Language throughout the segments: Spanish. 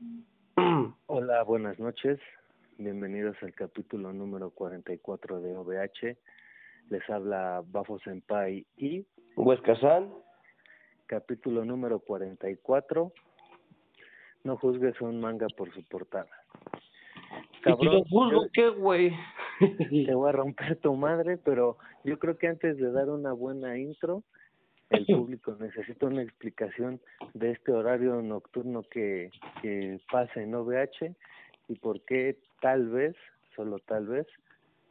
Hola, buenas noches. Bienvenidos al capítulo número 44 de OVH. Les habla Bafo Senpai y Huesca San. capítulo número 44. No juzgues un manga por su portada. Cabrón, yo- ¿qué, güey? te voy a romper tu madre, pero yo creo que antes de dar una buena intro, el público necesita una explicación de este horario nocturno que, que pasa en OVH y por qué tal vez, solo tal vez,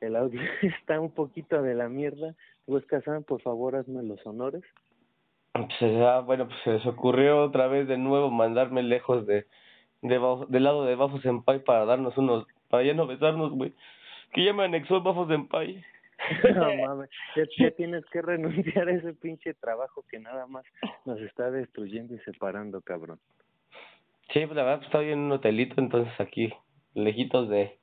el audio está un poquito de la mierda. Huesca San, por favor, hazme los honores. Pues, ah, bueno, pues se les ocurrió otra vez de nuevo mandarme lejos de, de Bafo- del lado de Bafo Senpai para darnos unos, para ya no besarnos, güey. Que ya me anexó el Bafo Senpai. No mames, ya, ya tienes que renunciar a ese pinche trabajo que nada más nos está destruyendo y separando, cabrón. Sí, pues la verdad, pues, estaba yo en un hotelito, entonces aquí, lejitos de,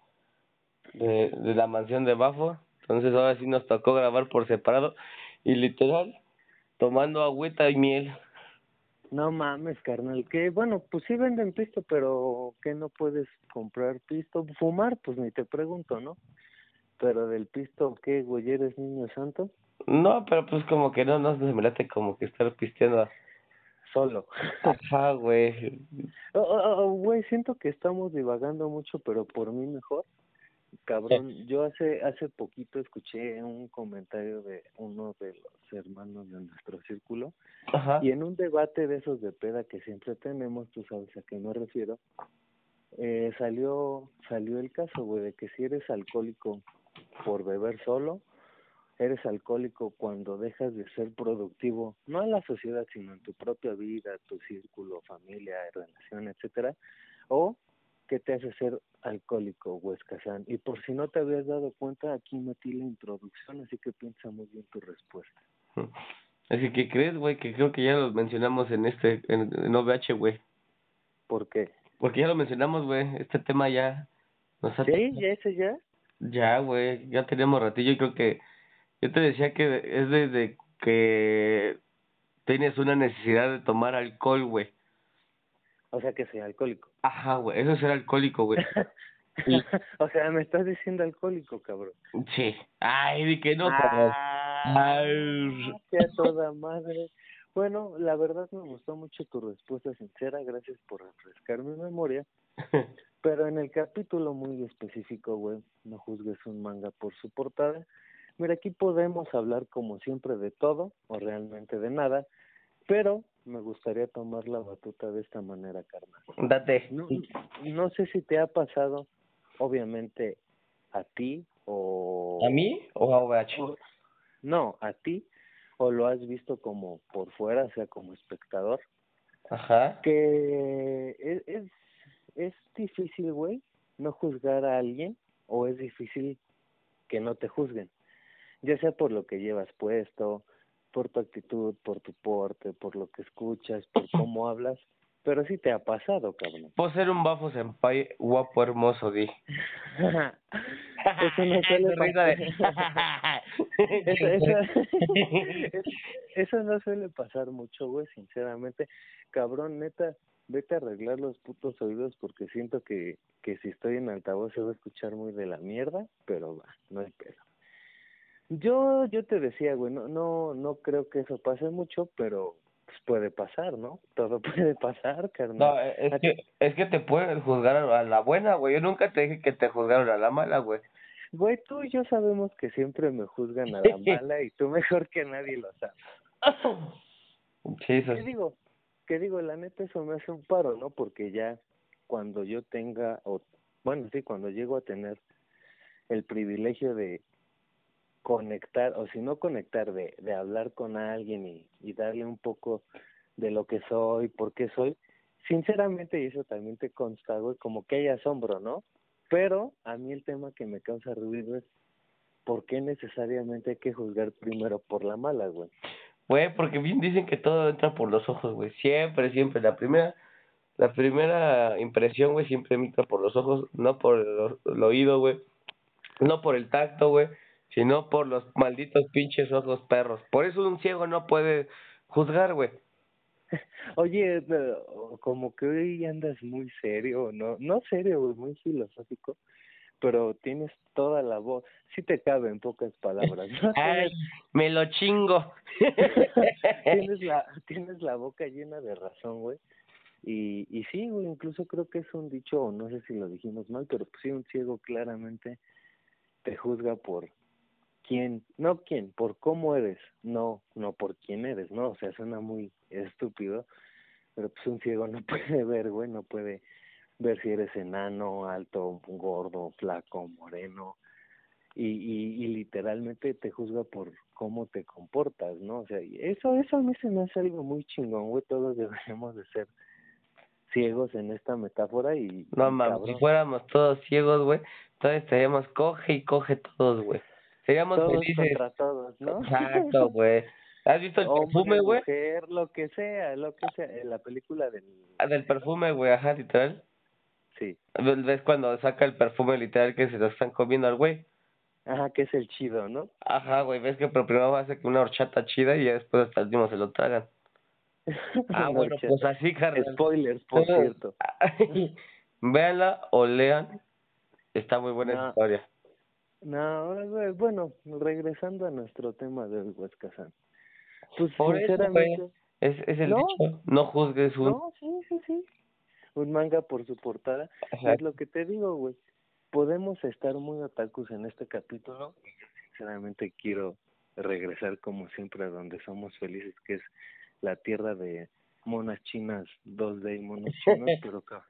de, de la mansión de Bafo. Entonces ahora sí nos tocó grabar por separado y literal, tomando agüita y miel. No mames, carnal, que bueno, pues sí venden pisto, pero que no puedes comprar pisto, fumar, pues ni te pregunto, ¿no? Pero del pisto, ¿qué, güey, eres niño santo? No, pero pues como que no, no se me late como que estar pisteando. Solo. Ajá, güey. Oh, oh, oh, Güey, siento que estamos divagando mucho, pero por mí mejor. Cabrón, yo hace hace poquito escuché un comentario de uno de los hermanos de nuestro círculo Ajá. Y en un debate de esos de peda que siempre tenemos, tú sabes a qué me refiero, eh, salió salió el caso, güey, de que si eres alcohólico por beber solo, eres alcohólico cuando dejas de ser productivo, no en la sociedad, sino en tu propia vida, tu círculo, familia, relación, etcétera, o que te hace ser alcohólico, Huesca San. Y por si no te habías dado cuenta, aquí metí la introducción, así que piensa muy bien tu respuesta. Así que crees, güey, que creo que ya lo mencionamos en este, en, en OVH, güey. ¿Por qué? Porque ya lo mencionamos, güey. Este tema ya nos ha... ¿Sí? ¿Ya ese ya? Ya, güey, ya tenemos ratillo y creo que yo te decía que es desde que tienes una necesidad de tomar alcohol, güey. O sea que soy alcohólico. Ajá, güey, eso es ser alcohólico, güey. O sea, me estás diciendo alcohólico, cabrón. Sí. Ay, di que no, cabrón. Ah, Ay. que a toda madre. Bueno, la verdad me gustó mucho tu respuesta sincera, gracias por refrescar mi memoria. Pero en el capítulo muy específico, güey, no juzgues un manga por su portada. Mira, aquí podemos hablar como siempre de todo o realmente de nada, pero me gustaría tomar la batuta de esta manera, carnal. Date. No, no sé si te ha pasado, obviamente, a ti o... ¿A mí o a OVH? o- No, a ti, o lo has visto como por fuera, o sea, como espectador, Ajá. que es, es, es difícil, güey, no juzgar a alguien, o es difícil que no te juzguen, ya sea por lo que llevas puesto, por tu actitud, por tu porte, por lo que escuchas, por cómo hablas, pero sí te ha pasado, cabrón. Puedo ser un bafo senpai guapo, hermoso, di. Eso no suele pasar. eso, eso, es- eso no suele pasar mucho, güey, sinceramente. Cabrón, neta, vete a arreglar los putos oídos porque siento que, que si estoy en altavoz se va a escuchar muy de la mierda, pero va, no hay pedo. Yo, yo te decía, güey, no, no, no creo que eso pase mucho, pero pues puede pasar, ¿no? Todo puede pasar, carnal. No, es que, es que te pueden juzgar a la buena, güey. Yo nunca te dije que te juzgaron a la mala, güey. Güey, tú y yo sabemos que siempre me juzgan a la mala y tú mejor que nadie lo sabes. Sí, eso ¿Qué digo? Que digo, la neta eso me hace un paro, ¿no? Porque ya cuando yo tenga, o bueno, sí, cuando llego a tener el privilegio de conectar, o si no conectar, de, de hablar con alguien y, y darle un poco de lo que soy, por qué soy, sinceramente, y eso también te consta, güey, como que hay asombro, ¿no? Pero a mí el tema que me causa ruido es por qué necesariamente hay que juzgar primero por la mala, güey. Güey, porque bien dicen que todo entra por los ojos, güey. Siempre, siempre. La primera, la primera impresión, güey, siempre entra por los ojos, no por el, el oído, güey. No por el tacto, güey, sino por los malditos pinches ojos perros. Por eso un ciego no puede juzgar, güey. Oye, como que hoy andas muy serio, no, no serio, muy filosófico, pero tienes toda la voz, sí te cabe en pocas palabras. ¿no? Ay, me lo chingo. tienes la, tienes la boca llena de razón, güey. Y, y sí, güey, incluso creo que es un dicho, no sé si lo dijimos mal, pero pues sí, un ciego claramente te juzga por quién, no quién, por cómo eres, no, no por quién eres, no, o sea, suena muy estúpido, pero pues un ciego no puede ver, güey, no puede ver si eres enano, alto, gordo, flaco, moreno, y, y, y literalmente te juzga por cómo te comportas, ¿no? O sea, eso, eso a mí se me hace algo muy chingón, güey, todos deberíamos de ser ciegos en esta metáfora y... No mames, si fuéramos todos ciegos, güey, todos estaríamos coge y coge todos, güey. Seríamos todos felices. contra todos, ¿no? Exacto, güey. ¿Has visto el Hombre, perfume, güey? mujer, lo que sea, lo que sea, en la película del... Ah, del perfume, güey, ajá, literal. Sí, ¿Ves cuando saca el perfume literal que se lo están comiendo al güey? ajá, que es el chido, ¿no? Ajá, güey, ves que pero primero hace que una horchata chida y ya después hasta el último se lo tragan. Ah, No, bueno, pues así, carnal. Spoilers, por cierto. Véanla o lean. Está muy buena No. historia. No, güey, bueno, regresando a nuestro tema del Huescazán. Pues Por eso, sinceramente, Es, es el No. dicho. No juzgues un... no, sí. Un manga por su portada. Ajá. Es lo que te digo, güey. Podemos estar muy otakus en este capítulo. y yo Sinceramente quiero regresar como siempre a donde somos felices, que es la tierra de monas chinas 2D y monos chinos, pero ca-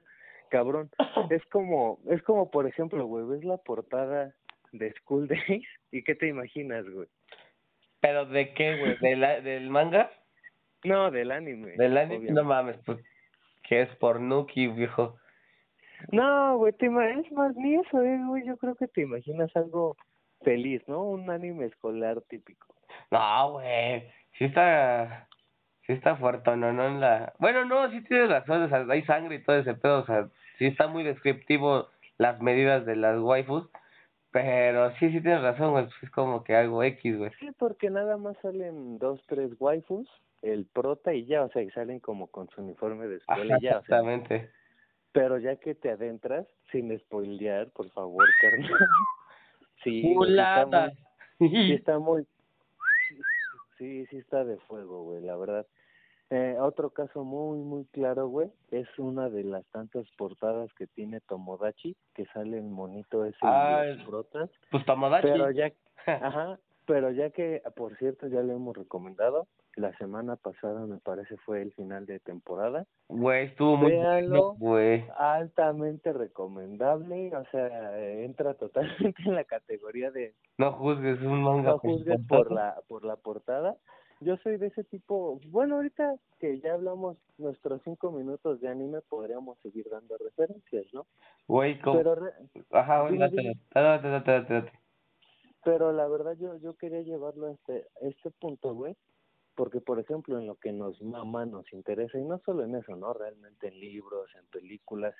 cabrón, es como, es como por ejemplo, güey, ves la portada de School Days y qué te imaginas, güey. ¿Pero de qué, güey? ¿De la- ¿Del manga? No, del anime. ¿Del anime? obviamente. No mames, pues... Que es por Nuki, viejo. No, güey, te es más, ni eso, eh, güey, yo creo que te imaginas algo feliz, ¿no? Un anime escolar típico. No, güey. Sí está... Sí está fuerte, ¿no? No en la... Bueno, no, sí tienes razón, o sea, hay sangre y todo ese pedo, o sea, sí está muy descriptivo las medidas de las waifus, pero sí, sí tienes razón, güey, pues es como que algo X, güey. Sí, porque nada más salen dos, tres waifus, el prota y ya, o sea, y salen como con su uniforme de Ajá, escuela y ya, o sea, exactamente. pero ya que te adentras, sin spoilear, por favor, carnal. Sí, está muy- sí está muy, sí, sí está de fuego, güey, la verdad. Eh, otro caso muy, muy claro, güey, es una de las tantas portadas que tiene Tomodachi, que sale el monito ese Ah, los protas, Pues Tomodachi. pero ya, ajá, pero ya que, por cierto, ya lo hemos recomendado, la semana pasada me parece fue el final de temporada, Güey, estuvo muy Véanlo. güey. altamente recomendable, o sea, entra totalmente en la categoría de No juzgues un manga no juzgues por la por la portada. Yo soy de ese tipo, bueno, ahorita que ya hablamos nuestros cinco minutos de anime, podríamos seguir dando referencias, ¿no? Güey, como... Pero Ajá, güey, date, date, date. Pero la verdad yo yo quería llevarlo a este a este punto, güey, porque por ejemplo en lo que nos mama, nos interesa y no solo en eso, ¿no? Realmente en libros, en películas,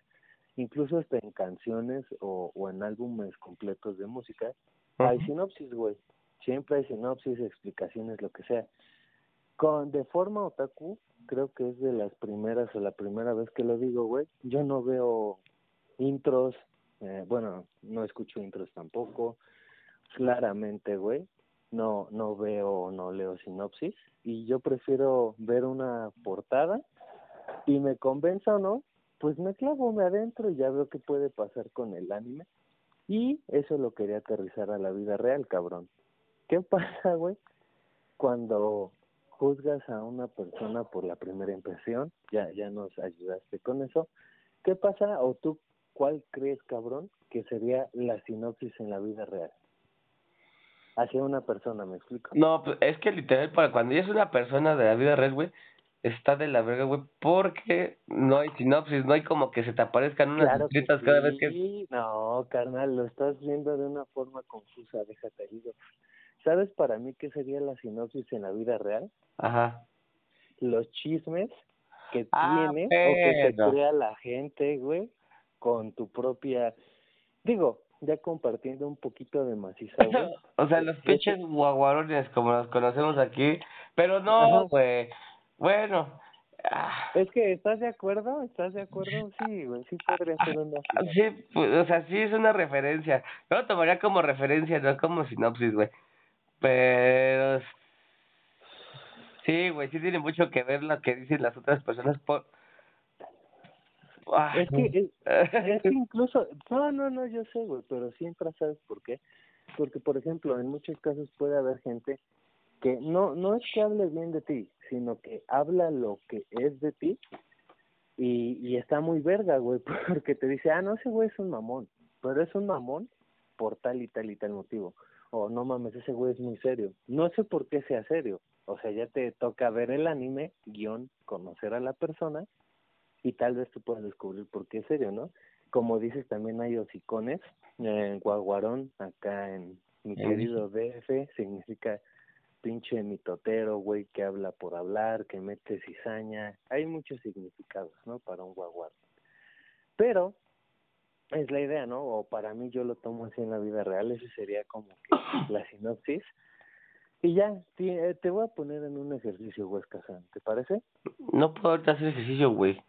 incluso hasta en canciones o, o en álbumes completos de música, hay sinopsis, güey. Siempre hay sinopsis, explicaciones, lo que sea. Con de forma otaku, creo que es de las primeras o la primera vez que lo digo, güey. Yo no veo intros, eh, bueno, no escucho intros tampoco. Claramente, güey, no no veo, no leo sinopsis y yo prefiero ver una portada y me convenza o no, pues me clavo, me adentro y ya veo qué puede pasar con el anime. Y eso lo quería aterrizar a la vida real, cabrón. ¿Qué pasa, güey? Cuando juzgas a una persona por la primera impresión, ya, ya nos ayudaste con eso. ¿Qué pasa o tú cuál crees, cabrón, que sería la sinopsis en la vida real? Hacia una persona, ¿me explico? No, pues es que literal, para cuando ya es una persona de la vida real, güey, está de la verga, güey, porque no hay sinopsis, no hay como que se te aparezcan unas Claro cada vez que... sí. No, carnal, lo estás viendo de una forma confusa, déjate digo. ¿Sabes para mí qué sería la sinopsis en la vida real? Ajá. Los chismes que Ah, tiene o que se crea la gente, güey, con tu propia... Digo, ya compartiendo un poquito de maciza, güey. o sea, los pinches guaguarones como los conocemos aquí, pero no, güey. Bueno, Ah. Es que, ¿estás de acuerdo? ¿Estás de acuerdo? Sí, güey, sí podría ser una... Sí, pues, o sea, sí es una referencia. Yo lo tomaría como referencia, no como sinopsis, güey. Pero... Sí, güey, sí tiene mucho que ver lo que dicen las otras personas por... Ah, Es que, es, es que incluso, no, no, no, yo sé, güey, pero siempre sabes por qué. Porque, por ejemplo, en muchos casos puede haber gente que no, no es que hable bien de ti, sino que habla lo que es de ti y, y está muy verga, güey, porque te dice, ah, no, ese güey es un mamón, pero es un mamón por tal y tal y tal motivo. O no mames, ese güey es muy serio. No sé por qué sea serio. O sea, ya te toca ver el anime, guion, conocer a la persona y tal vez tú puedas descubrir por qué es serio, ¿no? Como dices, también hay hocicones, en Guaguarón, acá en mi Eh, querido DF, significa pinche mitotero, güey, que habla por hablar, que mete cizaña. Hay muchos significados, ¿no? Para un guaguar. Pero es la idea, ¿no? O para mí yo lo tomo así en la vida real, ese sería como que la sinopsis. Y ya, eh, te voy a poner en un ejercicio, güey, Kazan, ¿te parece? No puedo ahorita hacer ejercicio, güey.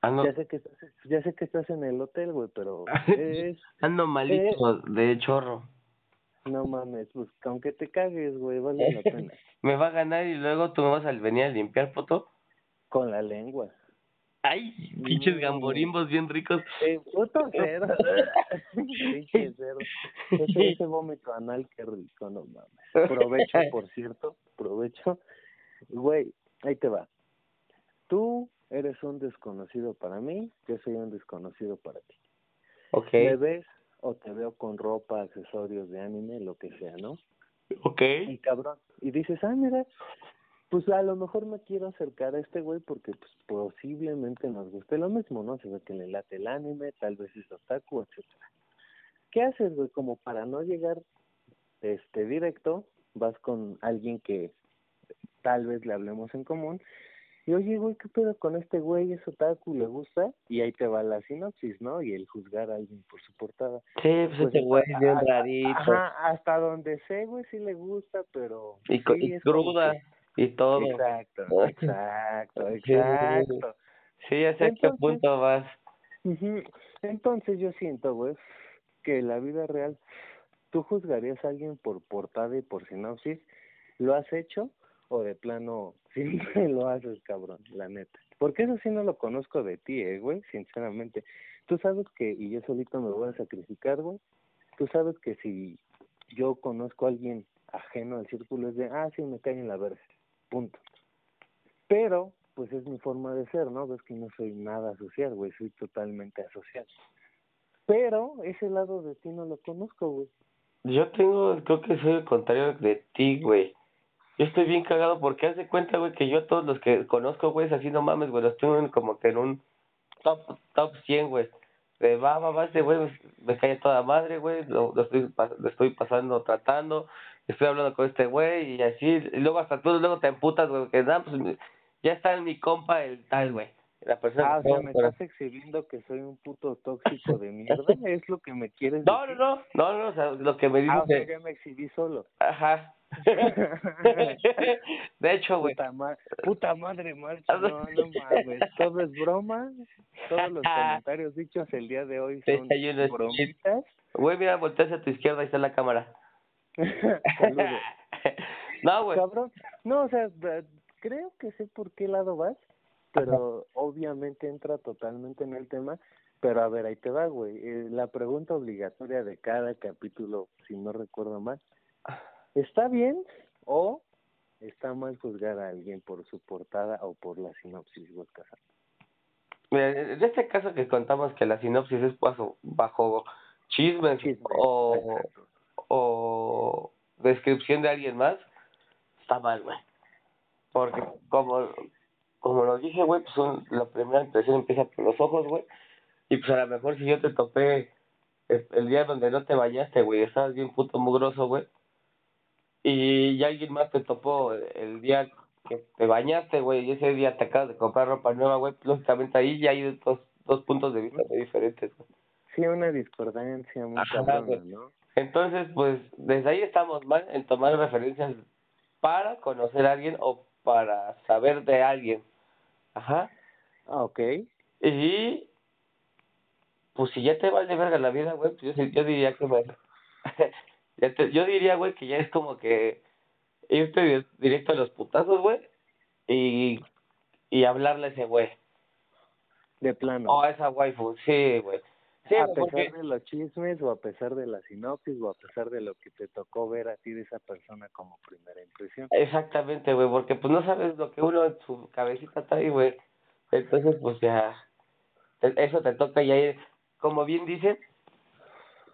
Ando, Ya sé que estás, ya sé que estás en el hotel, güey, pero es, ando malito de chorro. no mames, pues aunque te cagues, güey, vale la pena. Me va a ganar y luego tú me vas a venir a limpiar, foto. Con la lengua. Ay, pinches No. gamborimbos bien ricos. Eh, puto cerdo. Pinche cerdo. Ese, ese vómito anal, qué rico, no mames. Provecho, por cierto, provecho. Güey, ahí te va. Tú eres un desconocido para mí, yo soy un desconocido para ti. Ok, Me ves o te veo con ropa, accesorios de anime, lo que sea, ¿no? ok. Y cabrón. Y dices, ah, mira, pues a lo mejor me quiero acercar a este güey porque pues posiblemente nos guste lo mismo, ¿no? Se ve que le late el anime, tal vez es otaku, etcétera. ¿Qué haces, güey? Como para no llegar este directo, vas con alguien que tal vez le hablemos en común y oye, güey, ¿qué pedo con este güey? ¿Es otaku? ¿Le gusta? Y ahí te va la sinopsis, ¿no? Y el juzgar a alguien por su portada. Sí, pues Pues, ese güey es bien rarito. Ajá, hasta donde sé, güey, sí le gusta, pero... Y, sí, cruda que- y todo. Exacto, exacto, exacto. Sí, ya sé a qué Entonces- punto vas. Entonces yo siento, güey, que en la vida real, ¿tú juzgarías a alguien por portada y por sinopsis? ¿Lo has hecho? ¿O de plano siempre lo haces, cabrón, la neta? Porque eso sí no lo conozco de ti, eh, güey, sinceramente. Tú sabes que, y yo solito me voy a sacrificar, güey, tú sabes que si yo conozco a alguien ajeno al círculo es de, ah, sí, me cae en la verga, punto. Pero, pues es mi forma de ser, ¿no? Ves que no soy nada social, güey, soy totalmente asocial. Pero ese lado de ti no lo conozco, güey. Yo tengo, creo que soy el contrario de ti, güey. Yo estoy bien cagado porque haz de cuenta, güey, que yo a todos los que conozco, güey, es así no mames, güey, los tengo en como que en un top, top 100, güey. De va, va, va, ese güey me, me cae toda madre, güey, lo, lo estoy, lo estoy pasando, tratando, estoy hablando con este güey y así, y luego hasta tú luego te emputas, güey, que nada, pues ya está en mi compa el tal, güey. La persona Ah, o que sea, me estás exhibiendo que soy un puto tóxico de mierda, es lo que me quieres No, no, decir? no, no, no, o sea, lo que me dices Ah, o sea, de- ya me exhibí solo. Ajá. de hecho, güey. Puta, ma puta madre, Marcho, no, no mames, todo es broma, todos los comentarios dichos el día de hoy son bromitas. Güey, mira, volteas a tu izquierda, ahí está la cámara. No, güey. Cabrón, no, o sea, creo que sé por qué lado vas, pero obviamente entra totalmente en el tema. Pero a ver, ahí te va, güey. Eh, la pregunta obligatoria de cada capítulo, si no recuerdo mal, ¿está bien o está mal juzgar a alguien por su portada o por la sinopsis, Casar? Mira, en este caso que contamos que la sinopsis es bajo, bajo chismes Chisme, o, o descripción de alguien más, está mal, güey. Porque como, como lo dije, güey, pues un- la primera impresión empieza por los ojos, güey. Y pues a lo mejor si yo te topé el, el día donde no te bañaste, güey, estabas bien puto mugroso, güey. Y alguien más te topó el día que te bañaste, güey, y ese día te acabas de comprar ropa nueva, güey, lógicamente ahí ya hay dos, dos puntos de vista muy diferentes, güey. Sí, una discordancia muy güey. ¿no? Entonces, pues, desde ahí estamos mal en tomar referencias para conocer a alguien o para saber de alguien. Ajá. Ah, ok. Y pues si ya te vale verga la vida, güey, pues yo, yo diría que bueno. ya te, yo diría, güey, que ya es como que irte directo a los putazos, güey, y, y hablarle a ese güey. De plano. Oh, esa waifu, sí, güey. Sí, a pesar porque- de los chismes o a pesar de la sinopsis o a pesar de lo que te tocó ver a ti de esa persona como primera impresión. Exactamente, güey, porque pues no sabes lo que uno en su cabecita trae, güey. Entonces, pues ya, eso te toca ya ir, como bien dicen,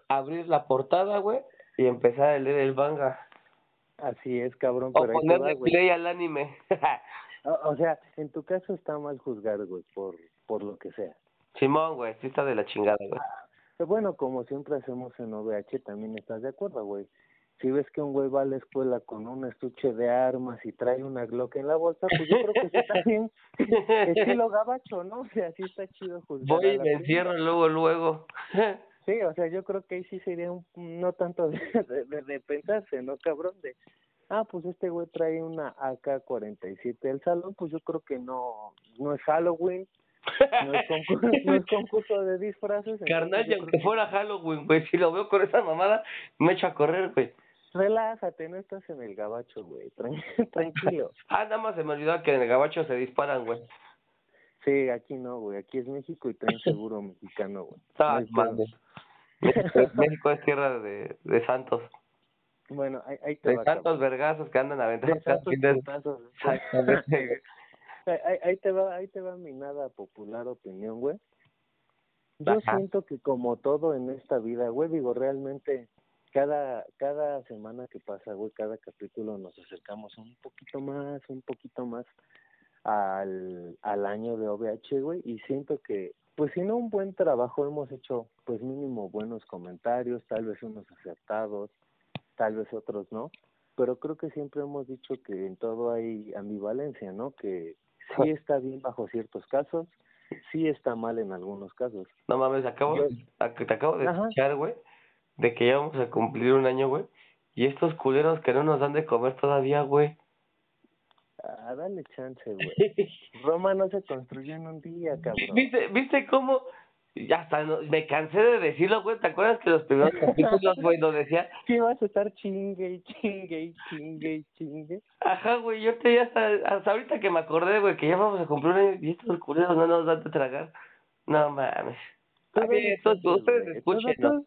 abrir la portada, güey, y empezar a leer el manga. Así es, cabrón, O va, ponerle play al anime. O, o sea, en tu caso está mal juzgar, güey, por, por lo que sea. Simón, güey, sí está de la chingada, güey. Pero bueno, como siempre hacemos en OVH, también estás de acuerdo, güey. Si ves que un güey va a la escuela con un estuche de armas y trae una Glock en la bolsa, pues yo creo que sí está bien. Estilo gabacho, ¿no? O sea, sí está chido juzgar. Voy y me encierro luego, luego. Sí, o sea, yo creo que ahí sí sería un, no tanto de, de, de- pensarse, ¿no, cabrón? De, ah, pues este güey trae una AK-47 del salón, pues yo creo que no, no es Halloween, no es concurso, no es concurso de disfraces. Carnal, y aunque fuera Halloween, güey, si lo veo con esa mamada, me echo a correr, güey. Relájate, no estás en el gabacho, güey, tran- tranquilo. Ah, nada más se me olvidó que en el gabacho se disparan, güey. Sí, aquí no, güey, aquí es México y traen seguro mexicano, güey. Está No güey. México, es tierra de, de santos. Bueno, ahí, ahí te De va, santos vergazos que andan aventando De santos putazos. Exactamente, güey. Ahí, ahí- ahí te va, ahí te va mi nada popular opinión, güey. Yo Ajá. siento que como todo en esta vida, güey, digo, realmente cada cada semana que pasa, güey, cada capítulo nos acercamos un poquito más, un poquito más al, al año de OVH, güey, y siento que, pues si no un buen trabajo hemos hecho, pues mínimo buenos comentarios, tal vez unos acertados, tal vez otros no, pero creo que siempre hemos dicho que en todo hay ambivalencia, ¿no? Que sí está bien bajo ciertos casos, sí está mal en algunos casos. No mames, acabo, Yo- te acabo de Ajá. escuchar, güey, de que ya vamos a cumplir un año, güey. Y estos culeros que no nos dan de comer todavía, güey. Ah, dale chance, güey. Roma no se construyó en un día, cabrón. ¿Viste, ¿Viste cómo? Ya hasta no- me cansé de decirlo, güey. ¿Te acuerdas que los primeros capítulos, güey, lo decía? ¿Qué vas a estar chingue y chingue y chingue y chingue? Ajá, güey, yo te ya hasta, hasta ahorita que me acordé, güey, que ya vamos a cumplir un y estos culeros no nos dan de tragar. No mames. A entonces, chance, ustedes escuchen, ¿no?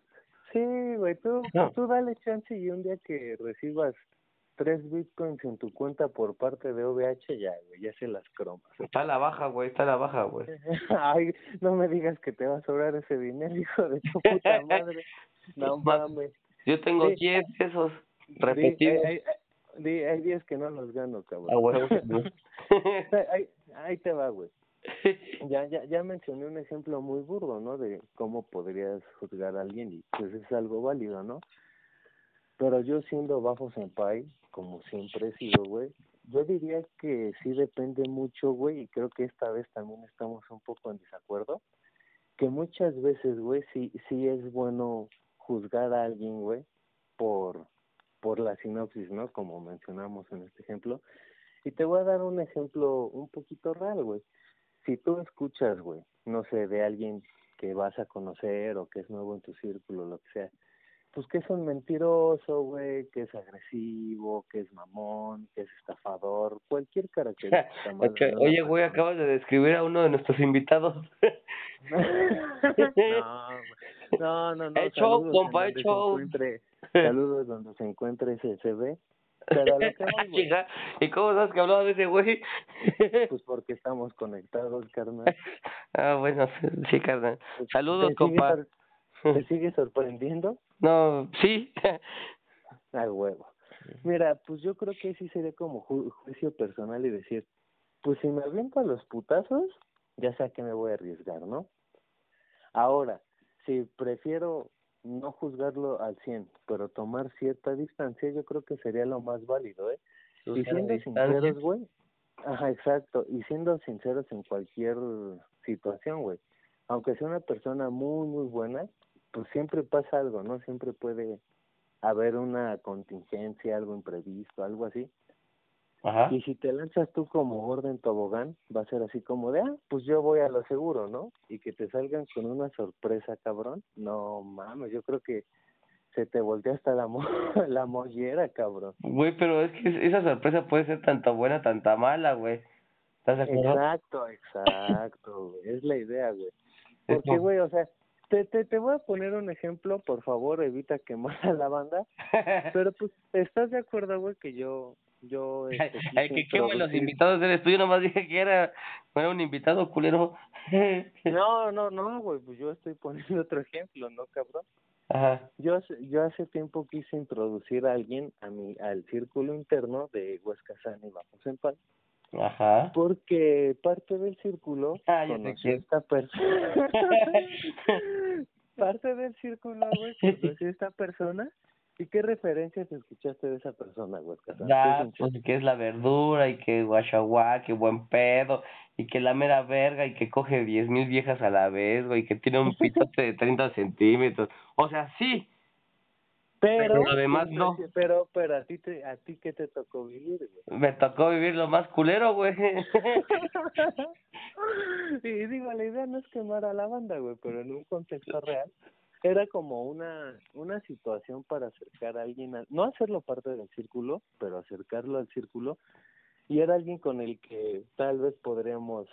Sí, güey, tú, No. tú dale chance y un día que recibas tres bitcoins en tu cuenta por parte de OVH, ya, güey, ya se las cromas. Está a la baja, güey, está a la baja, güey. Ay, no me digas que te va a sobrar ese dinero, hijo de tu puta madre. No mames. Yo tengo Sí. 10 pesos repetidos. hay, hay- hay días que no los gano, cabrón. A huevo, güey. ahí, ahí te va, güey. Ya, ya, ya mencioné un ejemplo muy burdo, ¿no? De cómo podrías juzgar a alguien y pues es algo válido, ¿no? Pero yo siendo bajo senpai, como siempre he sido, güey, yo diría que sí depende mucho, güey, y creo que esta vez también estamos un poco en desacuerdo, que muchas veces, güey, sí, sí es bueno juzgar a alguien, güey, por, por la sinopsis, ¿no? Como mencionamos en este ejemplo. Y te voy a dar un ejemplo un poquito real, güey. Si tú escuchas, güey, no sé, de alguien que vas a conocer o que es nuevo en tu círculo, lo que sea, pues que es un mentiroso, güey, que es agresivo, que es mamón, que es estafador, cualquier característica mala Oye, güey, acabas de describir a uno de nuestros invitados. no, no, no, no. Show, saludos en compa, show. encuentre- Saludos donde se encuentre ese CB. Pero lo que ¿Y cómo sabes que hablaba de ese güey? pues porque estamos conectados, carnal. ah, bueno, sí, carnal. Saludos, ¿Te sigue compa. ¿Te sigue sorprendiendo? No, sí. A huevo. Mira, pues yo creo que sí sería como ju- juicio personal y decir, pues si me aviento a los putazos, ya sé a qué me voy a arriesgar, ¿no? Ahora, si prefiero no juzgarlo al 100, pero tomar cierta distancia, yo creo que sería lo más válido, ¿eh? Y siendo sinceros, güey. Ajá, exacto. Y siendo sinceros en cualquier situación, güey. Aunque sea una persona muy, muy buena, pues siempre pasa algo, ¿no? Siempre puede haber una contingencia, algo imprevisto, algo así. Ajá. Y si te lanzas tú como orden tobogán, va a ser así como de, ah, pues yo voy a lo seguro, ¿no? Y que te salgan con una sorpresa, cabrón. No mames, yo creo que se te voltea hasta la, mo la mollera, cabrón. Güey, pero es que esa sorpresa puede ser tanto buena, tanta mala, güey. ¿Estás? Exacto, exacto, güey. Es la idea, güey. Porque, güey, o sea, te, te, te voy a poner un ejemplo, por favor, evita quemar a la banda. Pero, pues, ¿estás de acuerdo, güey, que yo yo este, Ay, que los invitados eres tú, yo nomás dije que era, era un invitado culero. no, no, no, güey, pues yo estoy poniendo otro ejemplo, ¿no, cabrón? Ajá. Yo, yo hace tiempo quise introducir a alguien a mi, al círculo interno de Huesca San y Bajo Senpai. Ajá. Porque parte del círculo ah, conoció esta persona. parte del círculo, güey, conoció esta persona ¿Y qué referencias escuchaste de esa persona, güey? Ya, pues que es la verdura y que guachaguá, que buen pedo y que la mera verga y que coge diez mil viejas a la vez, güey, que tiene un pitote de 30 centímetros. O sea, sí. Pero, además no. Pero, pero a ti, te, a ti qué te tocó vivir, güey? Me tocó vivir lo más culero, güey. y digo, la idea no es quemar a la banda, güey, pero en un contexto real era como una una situación para acercar a alguien, no hacerlo parte del círculo, pero acercarlo al círculo y era alguien con el que tal vez podríamos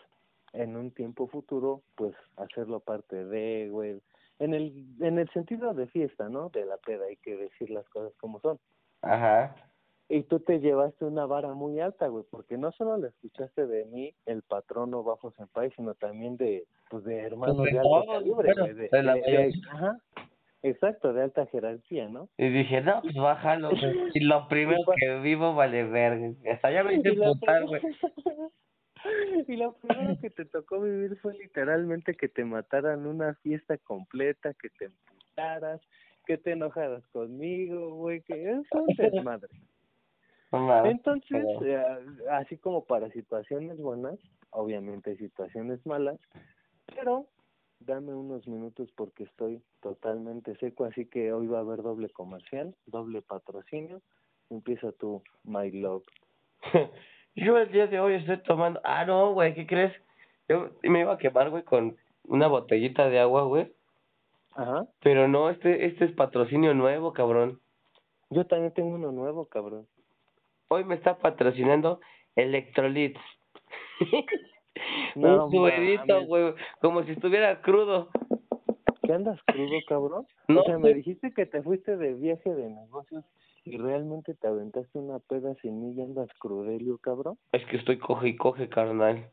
en un tiempo futuro pues hacerlo parte de, güey, en el en el sentido de fiesta, ¿no? De la peda, hay que decir las cosas como son. Ajá. Y tú te llevaste una vara muy alta, güey, porque no solo le escuchaste de mí, el patrono Bajo Senpai, sino también de, pues, de hermanos de alta calibre, de, ajá, exacto, de alta jerarquía, ¿no? Y dije, no, pues bájalo, y lo primero que vivo vale verga, hasta ya me hice putar, güey. Y lo primero que te tocó vivir fue literalmente que te mataran una fiesta completa, que te emputaras, que te enojaras conmigo, güey, que es un desmadre. Entonces, eh, así como para situaciones buenas, obviamente hay situaciones malas, pero dame unos minutos porque estoy totalmente seco, así que hoy va a haber doble comercial, doble patrocinio. Empieza tú, my love. Yo el día de hoy estoy tomando... Ah, no, güey, ¿qué crees? Yo me iba a quemar, güey, con una botellita de agua, güey. Ajá. Pero no, este, este es patrocinio nuevo, cabrón. Yo también tengo uno nuevo, cabrón hoy me está patrocinando Electrolits. un suerito, güey, como si estuviera crudo. ¿Qué andas crudo, cabrón? No, o sea, me dijiste que te fuiste de viaje de negocios y realmente te aventaste una peda sin mí y andas crudelio, cabrón. Es que estoy coge y coge, carnal.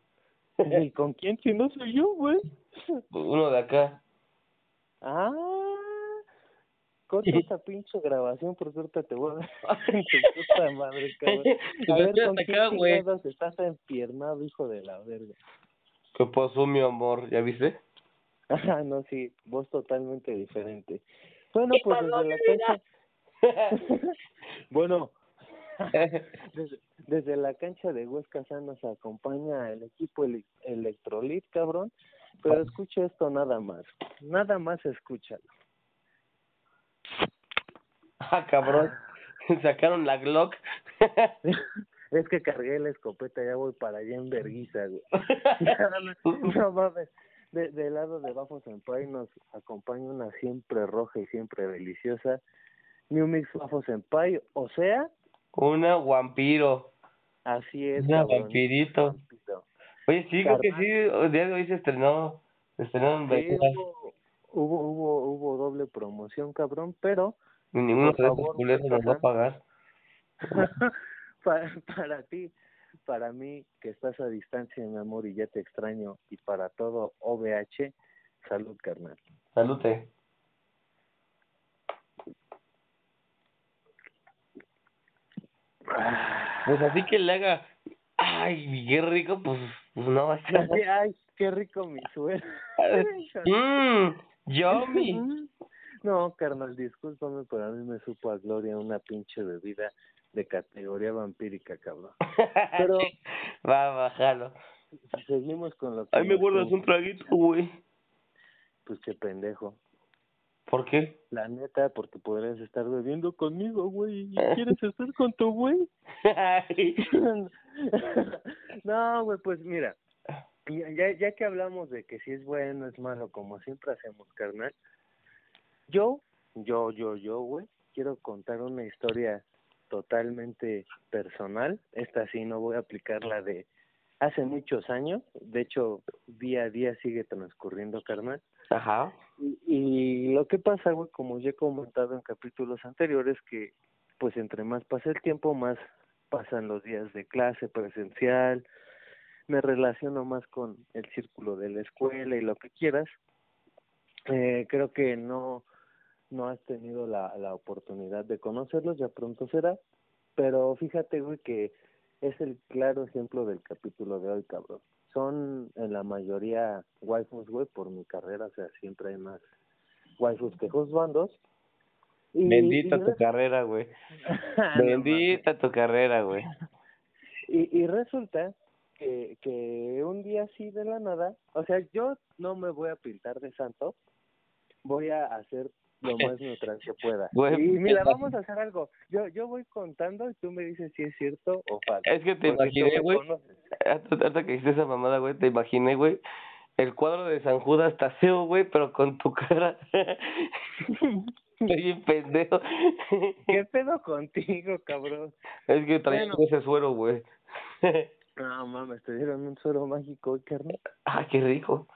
¿Y con quién? Si no soy yo, güey. Uno de acá. Ah, corta esa pinche grabación porque ahorita te voy a dar tu puta madre, cabrón. A ver, ¿con qué estás empiernado, hijo de la verga? ¿Qué pasó, mi amor? ¿Ya viste? Ah, no, sí, vos totalmente diferente. Bueno, pues desde la cancha... bueno, desde, desde, la cancha de Huesca nos acompaña el equipo el, Electrolit, cabrón. Pero escucha esto nada más. Nada más escúchalo. Ah, cabrón. Sacaron la Glock. es que cargué la escopeta, ya voy para allá en Berguisa, güey. no mames. De, del lado de Bajo Senpai nos acompaña una siempre roja y siempre deliciosa New Mix Bajo Senpai, o sea... Una vampiro. Así es. Una vampirito. Oye, sí, creo que sí, el día de hoy se estrenó, se estrenó en sí, hubo, hubo, hubo doble promoción, cabrón, pero ninguno de esos culeros nos va a pagar. para, para ti, para mí, que estás a distancia, mi amor, y ya te extraño, y para todo OVH, salud, carnal. Salute. Pues así que le haga, ay, qué rico, pues, pues no va a ser. Ay, qué rico mi suero. mmm, yummy. No, carnal, discúlpame, pero a mí me supo a gloria una pinche bebida de categoría vampírica, cabrón. Pero... Va, bájalo. Seguimos con lo que... Ay, me guardas un traguito, güey. Pues qué pendejo. ¿Por qué? La neta, porque podrías estar bebiendo conmigo, güey, y quieres estar con tu güey. no, güey, pues mira, ya, ya que hablamos de que si es bueno, es malo, como siempre hacemos, carnal, yo, yo, yo, yo, güey, quiero contar una historia totalmente personal. Esta sí no voy a aplicar la de hace muchos años. De hecho, día a día sigue transcurriendo, carnal. Ajá. Y, lo que pasa, güey, como ya he comentado en capítulos anteriores, que pues entre más pasa el tiempo, más pasan los días de clase presencial, me relaciono más con el círculo de la escuela y lo que quieras. Eh, creo que no no has tenido la, la oportunidad de conocerlos, ya pronto será, pero fíjate, güey, que es el claro ejemplo del capítulo de hoy, cabrón. Son en la mayoría waifus, güey, por mi carrera, o sea, siempre hay más waifus que juzbandos. Y, Bendita tu carrera, güey. Bendita tu carrera, güey. Y, y resulta que, que un día así de la nada, o sea, yo no me voy a pintar de santo, voy a hacer lo más neutral que pueda. y mira, vamos a hacer algo. Yo yo voy contando y tú me dices si es cierto o falso. Es que te imaginé, güey. Hasta que hiciste esa mamada, güey, te imaginé, güey. El cuadro de San Judas está feo, güey, pero con tu cara. Estoy pendejo. ¿Qué pedo contigo, cabrón? Es que traes ese suero, güey. no mames, te dieron un suero mágico, carnal. Ah, qué rico.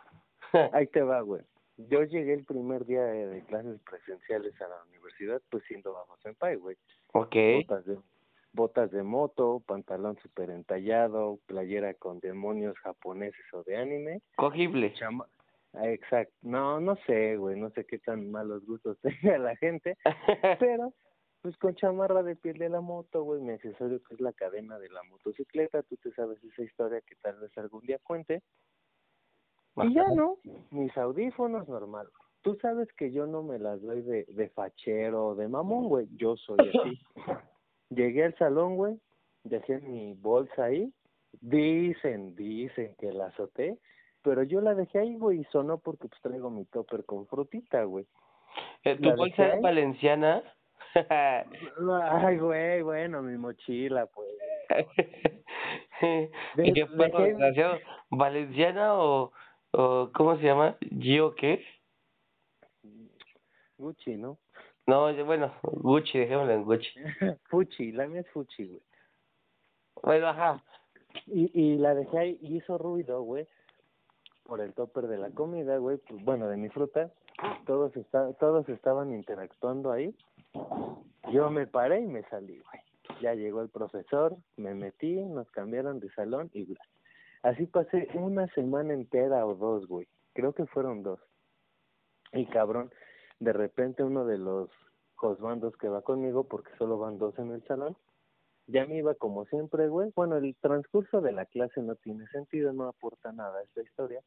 Ahí te va, güey yo llegué el primer día de, clases presenciales a la universidad, pues siendo bajo senpai, güey. Ok. Botas de, botas de moto, pantalón súper entallado, playera con demonios japoneses o de anime. Cogible. Chama Exacto. No, no sé, güey, no sé qué tan malos gustos tenga la gente, pero pues con chamarra de piel de la moto, güey, mi accesorio que es la cadena de la motocicleta, tú te sabes esa historia que tal vez algún día cuente. Y ya no, mis audífonos normal. Tú sabes que yo no me las doy de, de fachero o de mamón, güey. Yo soy así. Llegué al salón, güey, dejé mi bolsa ahí. Dicen, dicen que la azoté, pero yo la dejé ahí, güey, y sonó porque pues traigo mi topper con frutita, güey. Eh, ¿Tu bolsa es valenciana? Ay, güey, bueno, mi mochila, pues. ¿Y qué fue, dejé... ¿Valenciana o, o ¿cómo se llama? ¿Gio qué? Gucci, ¿no? No, bueno, Gucci, dejémoslo en Gucci. Fuchi, la mía es Fuchi, güey. Bueno, ajá. Y, y la dejé ahí y hizo ruido, güey, por el topper de la comida, güey, pues, bueno, de mi fruta. Todos, está, todos estaban interactuando ahí. Yo me paré y me salí, güey. Ya llegó el profesor, me metí, nos cambiaron de salón y bla. Así pasé una semana entera o dos, güey. Creo que fueron dos. Y cabrón, de repente uno de los josbandos que va conmigo, porque solo van dos en el salón, ya me iba como siempre, güey. Bueno, el transcurso de la clase no tiene sentido, no aporta nada a esta historia.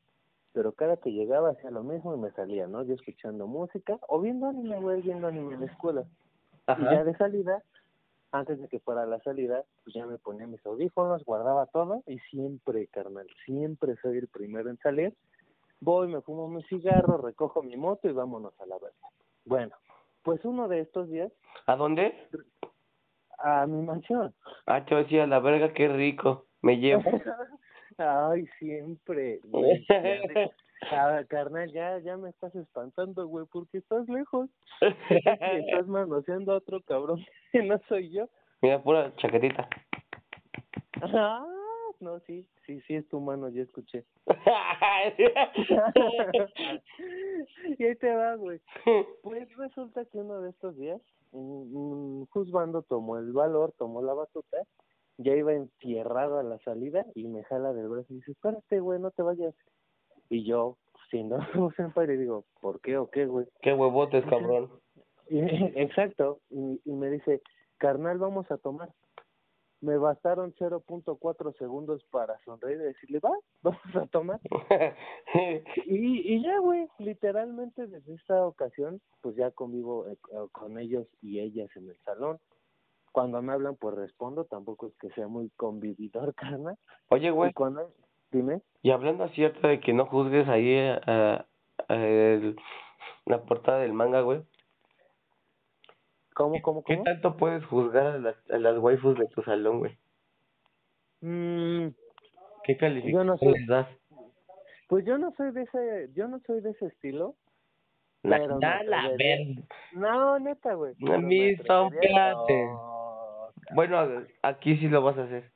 Pero cada que llegaba hacía lo mismo y me salía, ¿no? Yo escuchando música o viendo anime, güey, viendo anime en la escuela. Y ya de salida antes de que fuera la salida, pues ya me ponía mis audífonos, guardaba todo y siempre, carnal, siempre soy el primero en salir. Voy, me fumo mi cigarro, recojo mi moto y vámonos a la verga. Bueno, pues uno de estos días. ¿A dónde? A mi mansión. Ah, te decía, la verga, qué rico. Me llevo. Ay, siempre. Ah, carnal, ya, ya me estás espantando, güey, porque estás lejos. estás manoseando a otro cabrón que no soy yo. Mira, pura chaquetita. Ah, no, sí, sí, sí es tu mano, ya escuché. y ahí te va, güey. Pues resulta que uno de estos días, un, un tomó el valor, tomó la batuta, ya iba encierrado a la salida y me jala del brazo y dice, espérate, güey, no te vayas. Y yo, siendo senpai, le digo, ¿por qué o qué, güey? Qué huevotes, cabrón. Exacto. Y, y me dice, carnal, vamos a tomar. Me bastaron 0.4 segundos para sonreír y decirle, va, vamos a tomar. y, y ya, güey, literalmente desde esta ocasión, pues ya convivo eh, con ellos y ellas en el salón. Cuando me hablan, pues respondo, tampoco es que sea muy convividor, carnal. Oye, güey. cuando, Dime. Y hablando cierto de que no juzgues ahí eh, el, la portada del manga, güey. ¿Cómo, cómo, ¿Qué cómo? tanto puedes juzgar a las, a las waifus de tu salón, güey? Mm, ¿Qué calificación no les das? pues yo no soy de ese, yo no soy de ese estilo. La, Pero me la verga. No, neta, güey. A mí me son. No, Bueno, aquí sí lo vas a hacer.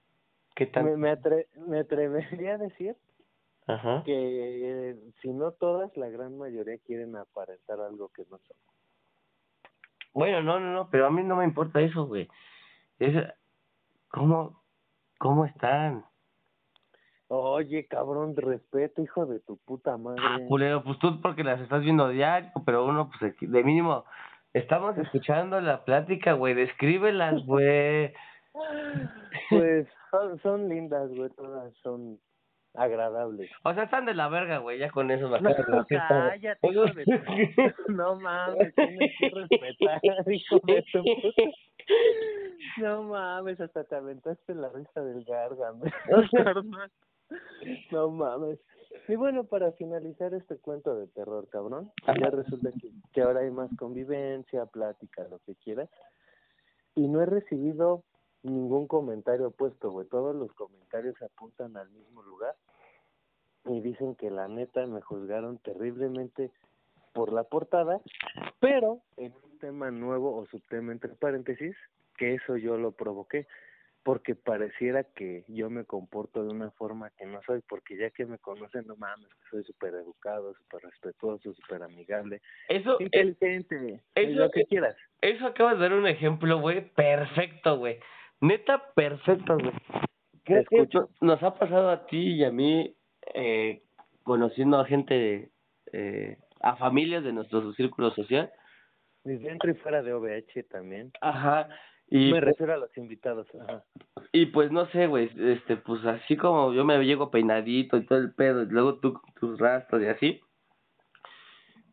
¿Qué me, tal? me, atre- me atrevería a decir Ajá. que eh, si no todas, la gran mayoría quieren aparentar algo que no son. Bueno, no, no, no, pero a mí no me importa eso, güey. Es, ¿cómo, cómo están? Oye, cabrón, respeto, hijo de tu puta madre. Ah, culero, pues tú porque las estás viendo diario, pero uno, pues, de mínimo, estamos escuchando la plática, güey, descríbelas, güey. Pues son, son lindas, güey, todas son agradables. O sea, están de la verga, güey, ya con eso me No, todo. cállate, hijo de. No mames, tienes que respetar, hijo de tu puta. No mames, hasta te aventaste la risa del gargame. No mames. Y bueno, para finalizar este cuento de terror, cabrón, ya resulta que, que ahora hay más convivencia, plática, lo que quieras. Y no he recibido ningún comentario opuesto, güey. Todos los comentarios apuntan al mismo lugar y dicen que la neta me juzgaron terriblemente por la portada, pero en un tema nuevo o subtema entre paréntesis, que eso yo lo provoqué, porque pareciera que yo me comporto de una forma que no soy, porque ya que me conocen, no mames, que soy súper educado, súper respetuoso, súper amigable, Eso, es, inteligente, eso- lo que quieras. eso acabas de dar un ejemplo, güey, perfecto, güey. Neta, perfecto, güey. Creo que nos ha pasado a ti y a mí, eh, conociendo a gente, eh, a familias de nuestro círculo social. Y dentro y fuera de OVH también. Ajá. Y, me pues, refiero a los invitados. Ajá. y pues no sé, güey, este, pues así como yo me llego peinadito y todo el pedo, y luego tú tus rastros y así,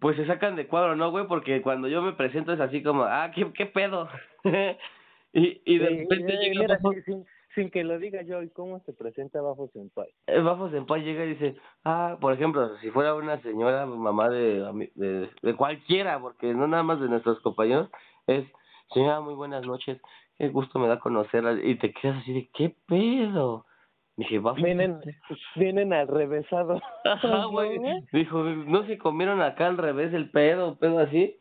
pues se sacan de cuadro, ¿no, güey? Porque cuando yo me presento es así como, ah, ¿qué, qué pedo? y, y de Sí, repente eh, llega mira, sin, sin, que lo diga yo, ¿y cómo se presenta Bajo Senpai? eh, Bafo Senpai llega y dice, ah, por ejemplo, si fuera una señora, mamá de, de, de cualquiera, porque no nada más de nuestros compañeros, es, señora, muy buenas noches, qué gusto me da conocerla, y te quedas así de, ¿qué pedo? Dije. Vienen, vienen al revésado. Ajá, güey. Dijo, ¿no se comieron acá al revés el pedo, pedo así?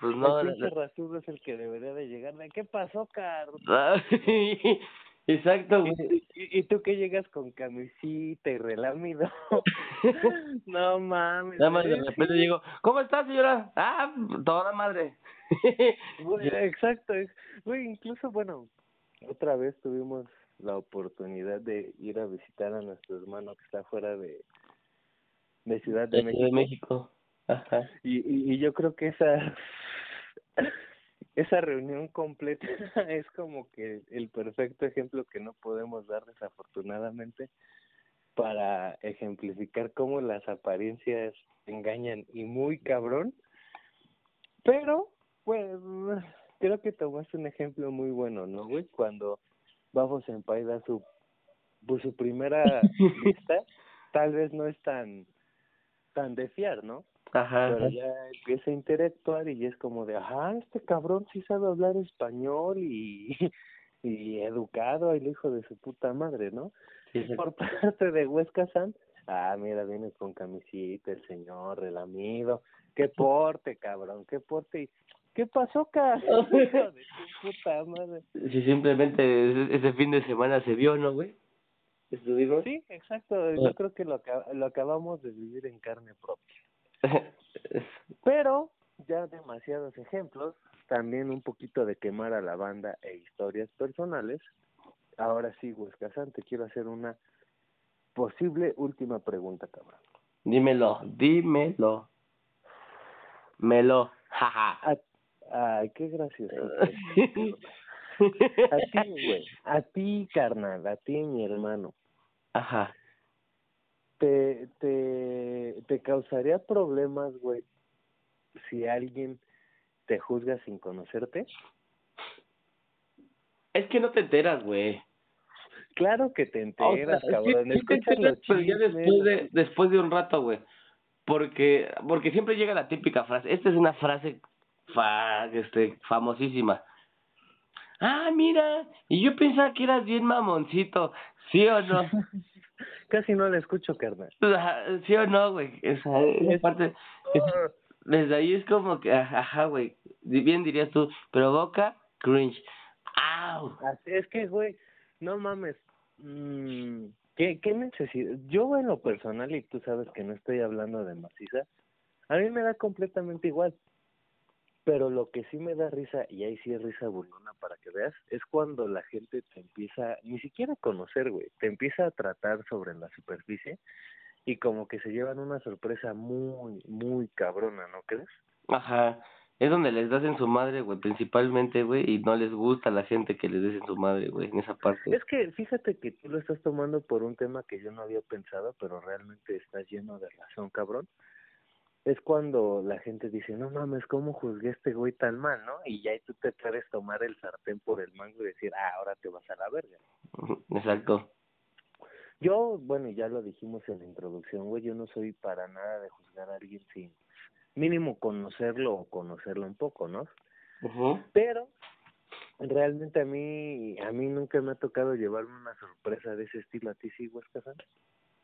Pues no, el la- es el que debería de llegar. ¿De qué pasó, Carlos? Ah, Exacto, güey. Y, y tú que llegas con camisita y relamido. no mames. Nada más de repente llego, ¿cómo está, señora? Ah, toda madre. Güey, exacto. Güey, incluso, bueno, otra vez tuvimos la oportunidad de ir a visitar a nuestro hermano que está fuera de, de Ciudad de De México. Ciudad de México. Ajá. Y, y, y yo creo que esa esa reunión completa es como que el perfecto ejemplo que no podemos dar desafortunadamente para ejemplificar cómo las apariencias engañan y muy cabrón. Pero pues creo que tomaste un ejemplo muy bueno no güey cuando Bafo Senpai da su pues su primera vista tal vez no es tan tan de fiar no Ajá. pero ya empieza a interactuar y es como de, ajá, este cabrón sí sabe hablar español y, y educado, el hijo de su puta madre, ¿no? Sí. Por parte de Huesca San, ah, mira, viene con camisita el señor, el amigo, qué porte, cabrón, qué porte. ¿Qué pasó, cabrón? Hijo de tu puta madre. Si simplemente ese, fin de semana se vio, ¿no, güey? ¿Estuvimos? Sí, exacto, yo creo que lo, lo acabamos de vivir en carne propia. Pero ya demasiados ejemplos, también un poquito de quemar a la banda e historias personales. Ahora sí, Huescazán, te quiero hacer una posible última pregunta, cabrón. dímelo, dímelo. Melo. Jaja. Ay, qué gracioso. A ti, güey, a ti, carnal, a ti, mi hermano. Ajá. ¿Te, te, te causaría problemas, güey, si alguien te juzga sin conocerte? Es que no te enteras, güey. Claro que te O sea, enteras, sí, cabrón. sí te enteras, pero ya después de, después de un rato, güey. porque porque siempre llega la típica frase. Esta es una frase fa, este famosísima. Ah, mira, y yo pensaba que eras bien mamoncito, ¿sí o no? Casi no la escucho, carnal. ¿Sí o no, güey? Esa, esa parte, desde ahí es como que, ajá, güey, bien dirías tú, provoca cringe. ¡Au! Así es que, güey, no mames. Mmm, ¿qué, ¿Qué necesidad? Yo, en lo personal, y tú sabes que no estoy hablando de maciza, a mí me da completamente igual. Pero lo que sí me da risa, y ahí sí es risa burlona para que veas, es cuando la gente te empieza, ni siquiera a conocer, güey, te empieza a tratar sobre la superficie y como que se llevan una sorpresa muy, muy cabrona, ¿no crees? Ajá, es donde les das en su madre, güey, principalmente, güey, y no les gusta a la gente que les des en su madre, güey, en esa parte. Es que fíjate que tú lo estás tomando por un tema que yo no había pensado, pero realmente estás lleno de razón, cabrón es cuando la gente dice, no mames, ¿cómo juzgué a este güey tan mal, no? Y ya tú te puedes tomar el sartén por el mango y decir, ah, ahora te vas a la verga. Exacto. Yo, bueno, ya lo dijimos en la introducción, güey, yo no soy para nada de juzgar a alguien sin mínimo conocerlo o conocerlo un poco, ¿no? Pero realmente a mí a mí nunca me ha tocado llevarme una sorpresa de ese estilo a ti sí, Huesca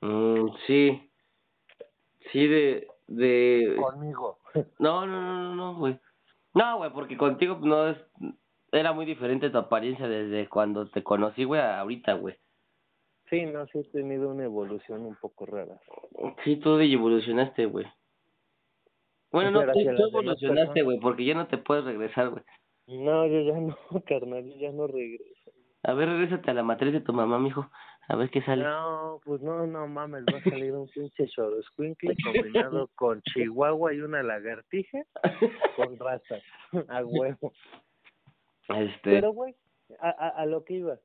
mm, sí, Sí, de, de... Conmigo. No, no, no, no, güey. No, güey, porque contigo no es... Era muy diferente tu apariencia desde cuando te conocí, güey, a ahorita, güey. Sí, no, sí he tenido una evolución un poco rara. Sí, tú evolucionaste, güey. Bueno, no, tú, evolucionaste, güey, porque ya no te puedes regresar, güey. No, yo ya no, carnal, yo ya no regreso. A ver, regrésate a la matriz de tu mamá, mijo. A ver qué sale. No, pues no, no mames, va a salir un pinche squinkle combinado con chihuahua y una lagartija con raza, a huevo. Este... Pero, güey, a, a, a lo que iba.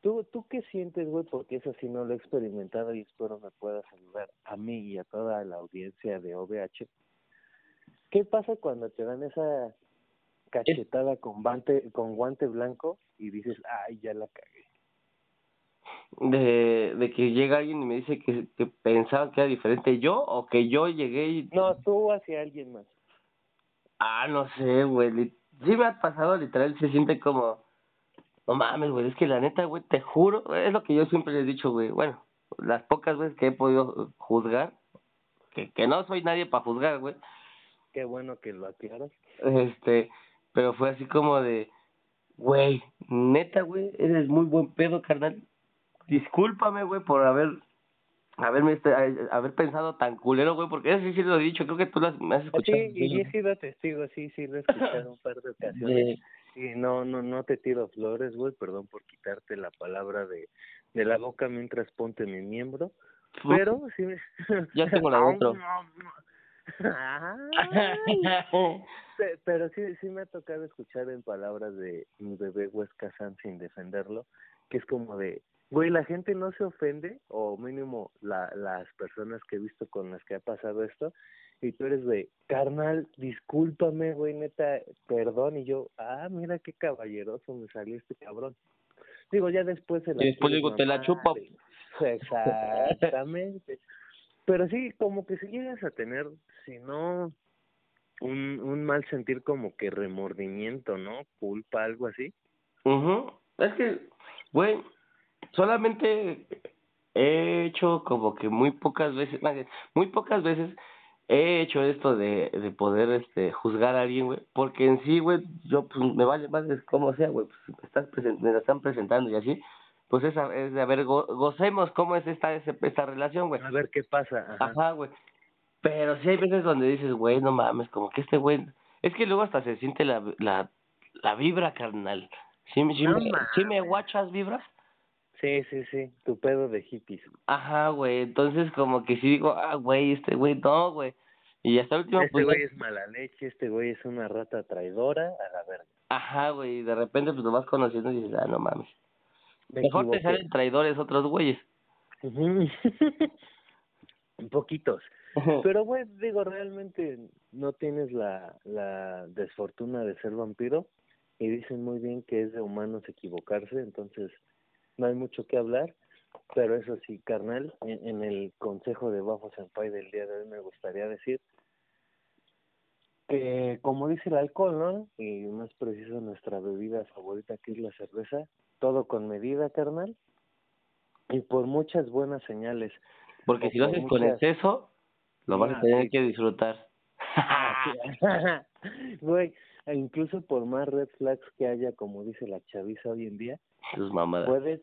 ¿Tú, ¿Tú qué sientes, güey? Porque eso sí no lo he experimentado y espero me puedas ayudar a mí y a toda la audiencia de OVH. ¿Qué pasa cuando te dan esa cachetada con guante, con guante blanco y dices, ay, ya la cagué? De, de que llega alguien y me dice que, que pensaba que era diferente yo o que yo llegué y... No, tú hacia alguien más. Ah, no sé, güey. Sí me ha pasado, literal, se siente como... No mames, güey, es que la neta, güey, te juro, es lo que yo siempre les he dicho, güey. Bueno, las pocas veces que he podido juzgar, que, que no soy nadie para juzgar, güey. Qué bueno que lo aclaras. Este, pero fue así como de, güey, neta, güey, eres muy buen pedo, carnal discúlpame, güey, por haber haberme este, haber pensado tan culero, güey, porque eso sí, sí lo he dicho, creo que tú las, me has escuchado. Sí, y he sido testigo, sí, sí, lo he escuchado un par de ocasiones. Y no, no, no te tiro flores, güey, perdón por quitarte la palabra de, de la boca mientras ponte mi miembro, pero sí. Ya tengo la otro. pero sí, sí me ha tocado escuchar en palabras de mi bebé Huesca San sin defenderlo, que es como de, Güey, la gente no se ofende, o mínimo la, las personas que he visto con las que ha pasado esto, y tú eres de, carnal, discúlpame, güey, neta, perdón, y yo, ah, mira qué caballeroso me salió este cabrón. Digo, ya después se la... Y después digo, te la chupo. Exactamente. Pero sí, como que si llegas a tener, si no, un, un mal sentir como que remordimiento, ¿no? Culpa, algo así. mhm Es que, güey, solamente he hecho como que muy pocas veces, muy pocas veces he hecho esto de, de poder este juzgar a alguien, güey, porque en sí, güey, yo pues me vale más como sea, güey, pues estás me la están presentando y así, pues es, es de a ver, gocemos cómo es esta esta relación, güey. A ver qué pasa. Ajá, güey. Pero sí hay veces donde dices, güey, no mames, como que este güey, es que luego hasta se siente la la la vibra carnal. ¿Sí, sí, me, ¿sí me guachas vibras? Sí, sí, sí, tu pedo de hippies. Ajá, güey, entonces como que sí digo, ah, güey, este güey no, güey. Y hasta el último Este pues, güey es mala leche, este güey es una rata traidora, a la verga. Ajá, güey, y de repente pues lo vas conociendo y dices, ah, no mames. Mejor te salen traidores otros güeyes. Poquitos. Pero, güey, digo, realmente no tienes la, la desfortuna de ser vampiro y dicen muy bien que es de humanos equivocarse, entonces no hay mucho que hablar. Pero eso sí, carnal, en, en el consejo de Bafo Senpai del día de hoy me gustaría decir que, como dice el alcohol, ¿no? Y más preciso nuestra bebida favorita que es la cerveza, todo con medida, carnal, y por muchas buenas señales. Porque si lo haces con exceso, lo vas a tener que disfrutar. Güey, e incluso por más red flags que haya, como dice la chaviza hoy en día, Tus mamadas. puedes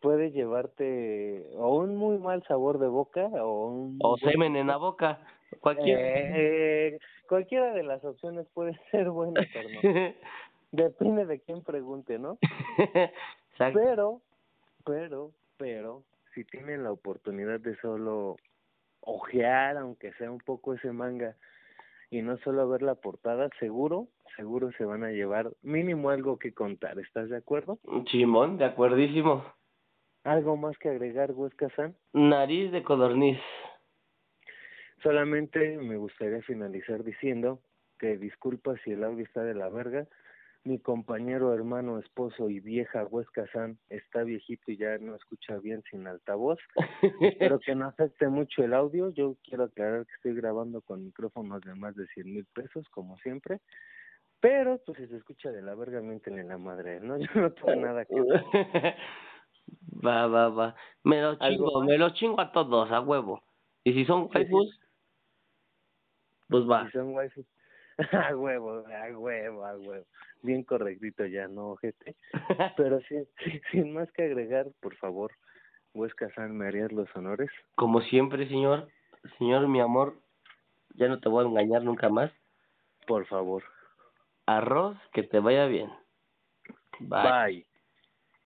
puede llevarte o un muy mal sabor de boca o un O semen en la boca. Cualquier. Eh, cualquiera de las opciones puede ser buena. Depende de quién pregunte, ¿no? Exacto. Pero, pero, pero, si tienen la oportunidad de solo ojear, aunque sea un poco ese manga, y no solo ver la portada, seguro, seguro se van a llevar mínimo algo que contar. ¿Estás de acuerdo? Chimón, de acuerdísimo. ¿Algo más que agregar, Huesca San? Nariz de codorniz. Solamente me gustaría finalizar diciendo que disculpa si el audio está de la verga. Mi compañero, hermano, esposo y vieja Huesca San está viejito y ya no escucha bien sin altavoz. Espero que no afecte mucho el audio. Yo quiero aclarar que estoy grabando con micrófonos de más de 100 mil pesos, como siempre. Pero, pues, si se escucha de la verga, mienten en la madre, ¿no? Yo no tengo nada que ver. va, va, va. Me lo ¿Algo chingo, me lo chingo a todos, a huevo. Y si son Sí, sí. waifus, pues va. Si son waifus. A huevo, a huevo, a huevo. Bien correctito ya, ¿no, ojete? Pero sí, sin más que agregar, por favor, Huesca San, ¿me harías los honores? Como siempre, señor, señor, mi amor, ya no te voy a engañar nunca más. Por favor. Arroz, que te vaya bien. Bye. Bye.